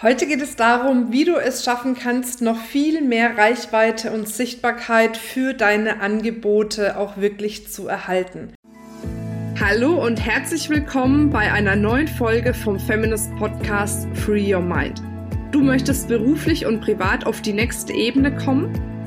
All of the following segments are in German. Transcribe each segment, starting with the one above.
Heute geht es darum, wie du es schaffen kannst, noch viel mehr Reichweite und Sichtbarkeit für deine Angebote auch wirklich zu erhalten. Hallo und herzlich willkommen bei einer neuen Folge vom Feminist Podcast Free Your Mind. Du möchtest beruflich und privat auf die nächste Ebene kommen?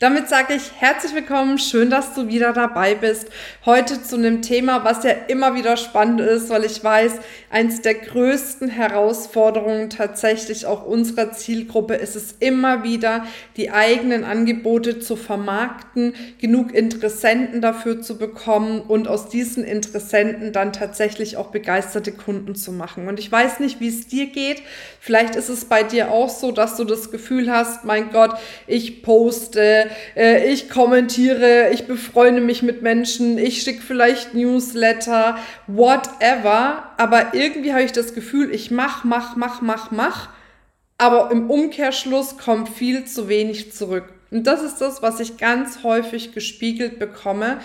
Damit sage ich herzlich willkommen, schön, dass du wieder dabei bist. Heute zu einem Thema, was ja immer wieder spannend ist, weil ich weiß, eins der größten Herausforderungen tatsächlich auch unserer Zielgruppe ist es immer wieder, die eigenen Angebote zu vermarkten, genug Interessenten dafür zu bekommen und aus diesen Interessenten dann tatsächlich auch begeisterte Kunden zu machen. Und ich weiß nicht, wie es dir geht. Vielleicht ist es bei dir auch so, dass du das Gefühl hast, mein Gott, ich poste, äh, ich kommentiere, ich befreunde mich mit Menschen, ich schicke vielleicht Newsletter, whatever. Aber irgendwie habe ich das Gefühl, ich mach, mach, mach, mach, mach. Aber im Umkehrschluss kommt viel zu wenig zurück. Und das ist das, was ich ganz häufig gespiegelt bekomme.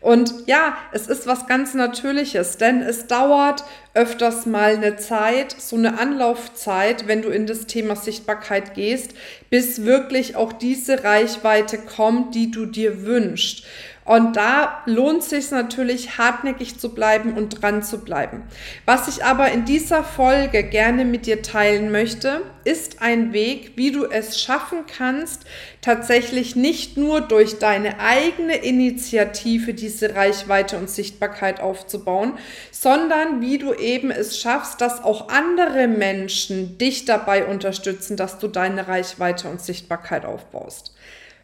Und ja, es ist was ganz Natürliches, denn es dauert öfters mal eine Zeit, so eine Anlaufzeit, wenn du in das Thema Sichtbarkeit gehst, bis wirklich auch diese Reichweite kommt, die du dir wünschst. Und da lohnt sich natürlich hartnäckig zu bleiben und dran zu bleiben. Was ich aber in dieser Folge gerne mit dir teilen möchte, ist ein Weg, wie du es schaffen kannst, tatsächlich nicht nur durch deine eigene Initiative diese Reichweite und Sichtbarkeit aufzubauen, sondern wie du eben es schaffst, dass auch andere Menschen dich dabei unterstützen, dass du deine Reichweite und Sichtbarkeit aufbaust.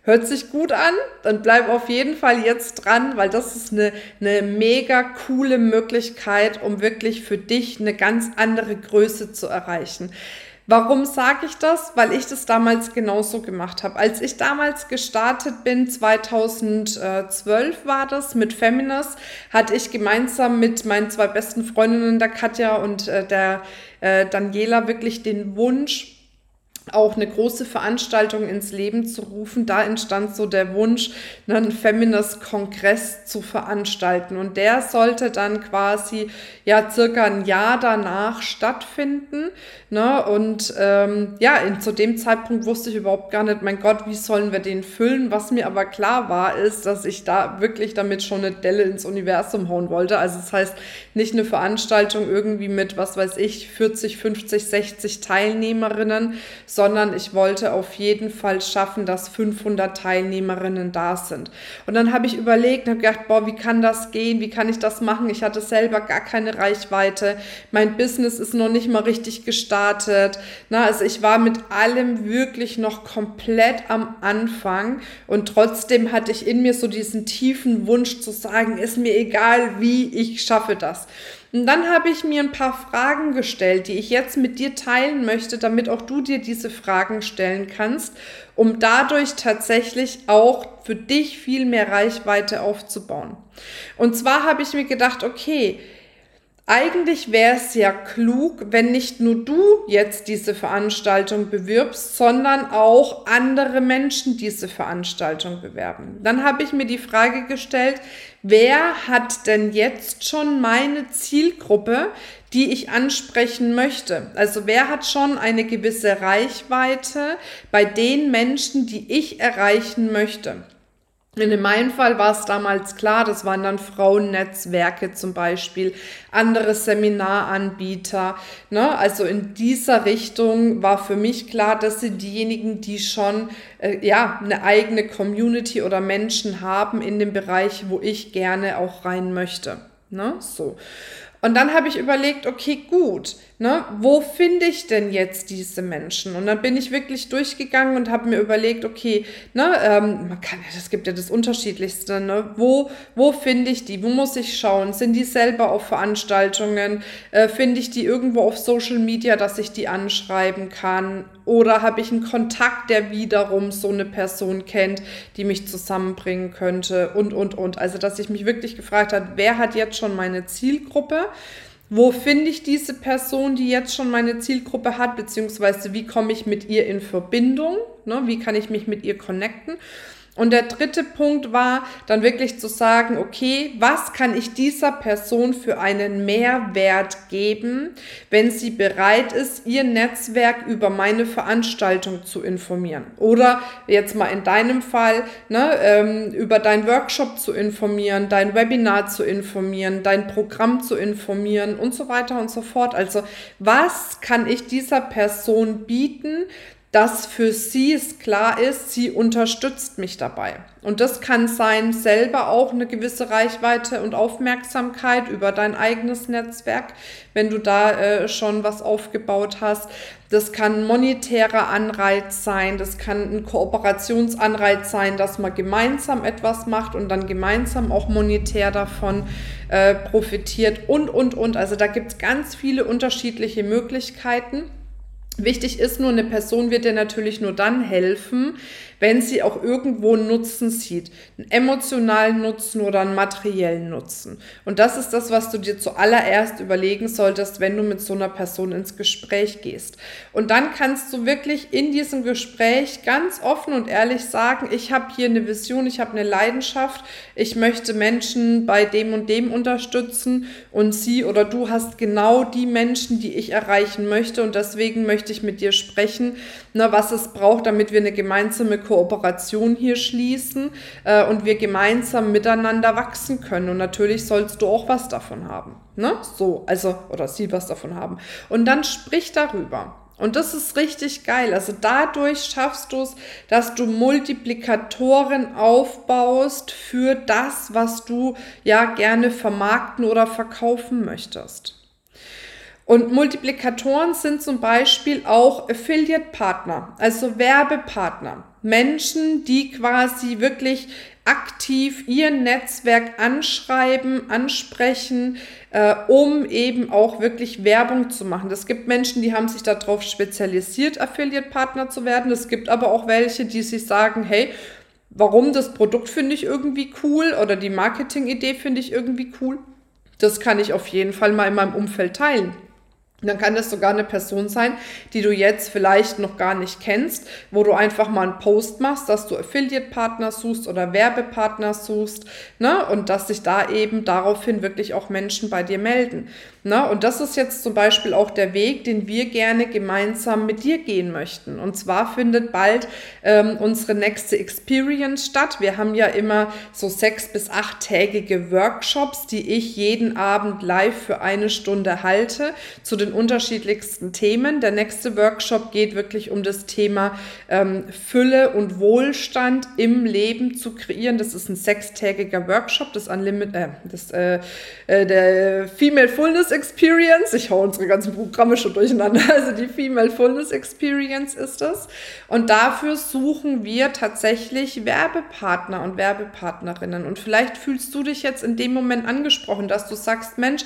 Hört sich gut an, dann bleib auf jeden Fall jetzt dran, weil das ist eine, eine mega coole Möglichkeit, um wirklich für dich eine ganz andere Größe zu erreichen. Warum sage ich das? Weil ich das damals genauso gemacht habe. Als ich damals gestartet bin, 2012 war das, mit Feminist, hatte ich gemeinsam mit meinen zwei besten Freundinnen, der Katja und äh, der äh, Daniela, wirklich den Wunsch, auch eine große Veranstaltung ins Leben zu rufen. Da entstand so der Wunsch, einen Feminist-Kongress zu veranstalten. Und der sollte dann quasi ja circa ein Jahr danach stattfinden. Ne? Und ähm, ja, in, zu dem Zeitpunkt wusste ich überhaupt gar nicht, mein Gott, wie sollen wir den füllen? Was mir aber klar war, ist, dass ich da wirklich damit schon eine Delle ins Universum hauen wollte. Also das heißt, nicht eine Veranstaltung irgendwie mit, was weiß ich, 40, 50, 60 Teilnehmerinnen, sondern ich wollte auf jeden Fall schaffen, dass 500 Teilnehmerinnen da sind. Und dann habe ich überlegt, habe gedacht, boah, wie kann das gehen? Wie kann ich das machen? Ich hatte selber gar keine Reichweite. Mein Business ist noch nicht mal richtig gestartet. Na, also ich war mit allem wirklich noch komplett am Anfang und trotzdem hatte ich in mir so diesen tiefen Wunsch zu sagen, ist mir egal, wie ich schaffe das. Und dann habe ich mir ein paar Fragen gestellt, die ich jetzt mit dir teilen möchte, damit auch du dir diese Fragen stellen kannst, um dadurch tatsächlich auch für dich viel mehr Reichweite aufzubauen. Und zwar habe ich mir gedacht, okay, eigentlich wäre es ja klug, wenn nicht nur du jetzt diese Veranstaltung bewirbst, sondern auch andere Menschen diese Veranstaltung bewerben. Dann habe ich mir die Frage gestellt, wer hat denn jetzt schon meine Zielgruppe, die ich ansprechen möchte? Also wer hat schon eine gewisse Reichweite bei den Menschen, die ich erreichen möchte? In meinem Fall war es damals klar, das waren dann Frauennetzwerke zum Beispiel, andere Seminaranbieter. Ne? Also in dieser Richtung war für mich klar, dass sind diejenigen, die schon äh, ja, eine eigene Community oder Menschen haben in dem Bereich, wo ich gerne auch rein möchte. Ne? So. Und dann habe ich überlegt, okay, gut, ne, wo finde ich denn jetzt diese Menschen? Und dann bin ich wirklich durchgegangen und habe mir überlegt, okay, ne, ähm, man kann, das gibt ja das Unterschiedlichste, ne, wo, wo finde ich die? Wo muss ich schauen? Sind die selber auf Veranstaltungen? Äh, finde ich die irgendwo auf Social Media, dass ich die anschreiben kann? Oder habe ich einen Kontakt, der wiederum so eine Person kennt, die mich zusammenbringen könnte? Und, und, und. Also, dass ich mich wirklich gefragt habe, wer hat jetzt schon meine Zielgruppe? Wo finde ich diese Person, die jetzt schon meine Zielgruppe hat, beziehungsweise wie komme ich mit ihr in Verbindung? Ne? Wie kann ich mich mit ihr connecten? Und der dritte Punkt war dann wirklich zu sagen, okay, was kann ich dieser Person für einen Mehrwert geben, wenn sie bereit ist, ihr Netzwerk über meine Veranstaltung zu informieren? Oder jetzt mal in deinem Fall, ne, ähm, über dein Workshop zu informieren, dein Webinar zu informieren, dein Programm zu informieren und so weiter und so fort. Also was kann ich dieser Person bieten, dass für sie es klar ist, sie unterstützt mich dabei. Und das kann sein, selber auch eine gewisse Reichweite und Aufmerksamkeit über dein eigenes Netzwerk, wenn du da äh, schon was aufgebaut hast. Das kann ein monetärer Anreiz sein, das kann ein Kooperationsanreiz sein, dass man gemeinsam etwas macht und dann gemeinsam auch monetär davon äh, profitiert und, und, und. Also da gibt es ganz viele unterschiedliche Möglichkeiten. Wichtig ist nur, eine Person wird dir natürlich nur dann helfen, wenn sie auch irgendwo einen Nutzen sieht. Einen emotionalen Nutzen oder einen materiellen Nutzen. Und das ist das, was du dir zuallererst überlegen solltest, wenn du mit so einer Person ins Gespräch gehst. Und dann kannst du wirklich in diesem Gespräch ganz offen und ehrlich sagen, ich habe hier eine Vision, ich habe eine Leidenschaft, ich möchte Menschen bei dem und dem unterstützen und sie oder du hast genau die Menschen, die ich erreichen möchte und deswegen möchte ich mit dir sprechen, ne, was es braucht, damit wir eine gemeinsame Kooperation hier schließen äh, und wir gemeinsam miteinander wachsen können. Und natürlich sollst du auch was davon haben. Ne? So, also, oder sie was davon haben. Und dann sprich darüber. Und das ist richtig geil. Also dadurch schaffst du es, dass du Multiplikatoren aufbaust für das, was du ja gerne vermarkten oder verkaufen möchtest. Und Multiplikatoren sind zum Beispiel auch Affiliate-Partner, also Werbepartner. Menschen, die quasi wirklich aktiv ihr Netzwerk anschreiben, ansprechen, äh, um eben auch wirklich Werbung zu machen. Es gibt Menschen, die haben sich darauf spezialisiert, Affiliate-Partner zu werden. Es gibt aber auch welche, die sich sagen, hey, warum das Produkt finde ich irgendwie cool oder die Marketing-Idee finde ich irgendwie cool. Das kann ich auf jeden Fall mal in meinem Umfeld teilen. Dann kann das sogar eine Person sein, die du jetzt vielleicht noch gar nicht kennst, wo du einfach mal einen Post machst, dass du Affiliate-Partner suchst oder Werbepartner suchst, ne? Und dass sich da eben daraufhin wirklich auch Menschen bei dir melden. Ne? Und das ist jetzt zum Beispiel auch der Weg, den wir gerne gemeinsam mit dir gehen möchten. Und zwar findet bald ähm, unsere nächste Experience statt. Wir haben ja immer so sechs bis achttägige Workshops, die ich jeden Abend live für eine Stunde halte zu den unterschiedlichsten Themen. Der nächste Workshop geht wirklich um das Thema ähm, Fülle und Wohlstand im Leben zu kreieren. Das ist ein sechstägiger Workshop, das Unlimited, äh, das, äh, äh der Female Fullness Experience. Ich hau unsere ganzen Programme schon durcheinander. Also die Female Fullness Experience ist das. Und dafür suchen wir tatsächlich Werbepartner und Werbepartnerinnen. Und vielleicht fühlst du dich jetzt in dem Moment angesprochen, dass du sagst, Mensch,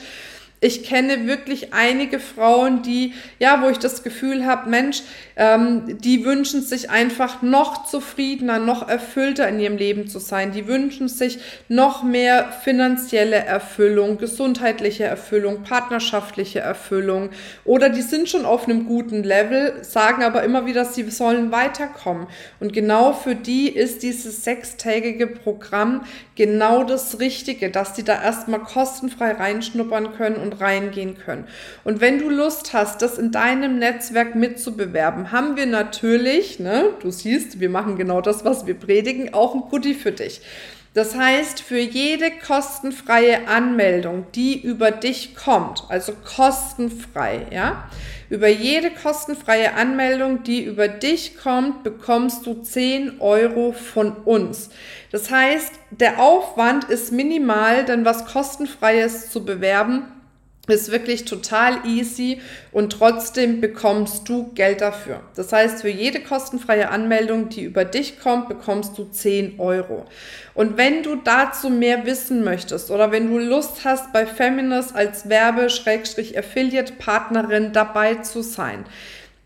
ich kenne wirklich einige Frauen, die, ja, wo ich das Gefühl habe, Mensch, ähm, die wünschen sich einfach noch zufriedener, noch erfüllter in ihrem Leben zu sein. Die wünschen sich noch mehr finanzielle Erfüllung, gesundheitliche Erfüllung, partnerschaftliche Erfüllung. Oder die sind schon auf einem guten Level, sagen aber immer wieder, sie sollen weiterkommen. Und genau für die ist dieses sechstägige Programm genau das Richtige, dass die da erstmal kostenfrei reinschnuppern können und reingehen können. Und wenn du Lust hast, das in deinem Netzwerk mitzubewerben, haben wir natürlich, ne, du siehst, wir machen genau das, was wir predigen, auch ein Goodie für dich. Das heißt, für jede kostenfreie Anmeldung, die über dich kommt, also kostenfrei, ja, über jede kostenfreie Anmeldung, die über dich kommt, bekommst du 10 Euro von uns. Das heißt, der Aufwand ist minimal, denn was kostenfreies zu bewerben, ist wirklich total easy und trotzdem bekommst du Geld dafür. Das heißt, für jede kostenfreie Anmeldung, die über dich kommt, bekommst du 10 Euro. Und wenn du dazu mehr wissen möchtest oder wenn du Lust hast, bei Feminist als Werbe-Affiliate-Partnerin dabei zu sein,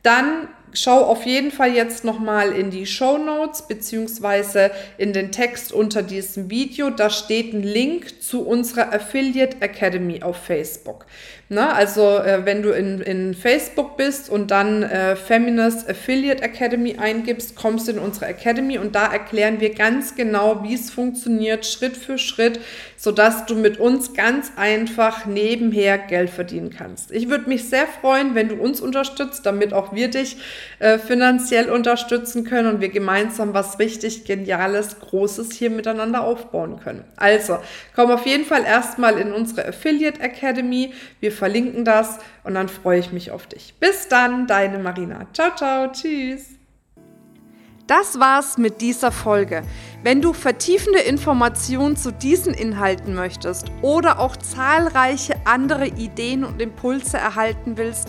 dann schau auf jeden Fall jetzt nochmal in die Show Notes beziehungsweise in den Text unter diesem Video. Da steht ein Link zu unserer Affiliate Academy auf Facebook. Na, also äh, wenn du in, in Facebook bist und dann äh, Feminist Affiliate Academy eingibst, kommst du in unsere Academy und da erklären wir ganz genau, wie es funktioniert, Schritt für Schritt, sodass du mit uns ganz einfach nebenher Geld verdienen kannst. Ich würde mich sehr freuen, wenn du uns unterstützt, damit auch wir dich äh, finanziell unterstützen können und wir gemeinsam was richtig Geniales, Großes hier miteinander aufbauen können. Also, komm auf jeden Fall erstmal in unsere Affiliate Academy. Wir verlinken das und dann freue ich mich auf dich. Bis dann, deine Marina. Ciao, ciao, tschüss. Das war's mit dieser Folge. Wenn du vertiefende Informationen zu diesen Inhalten möchtest oder auch zahlreiche andere Ideen und Impulse erhalten willst,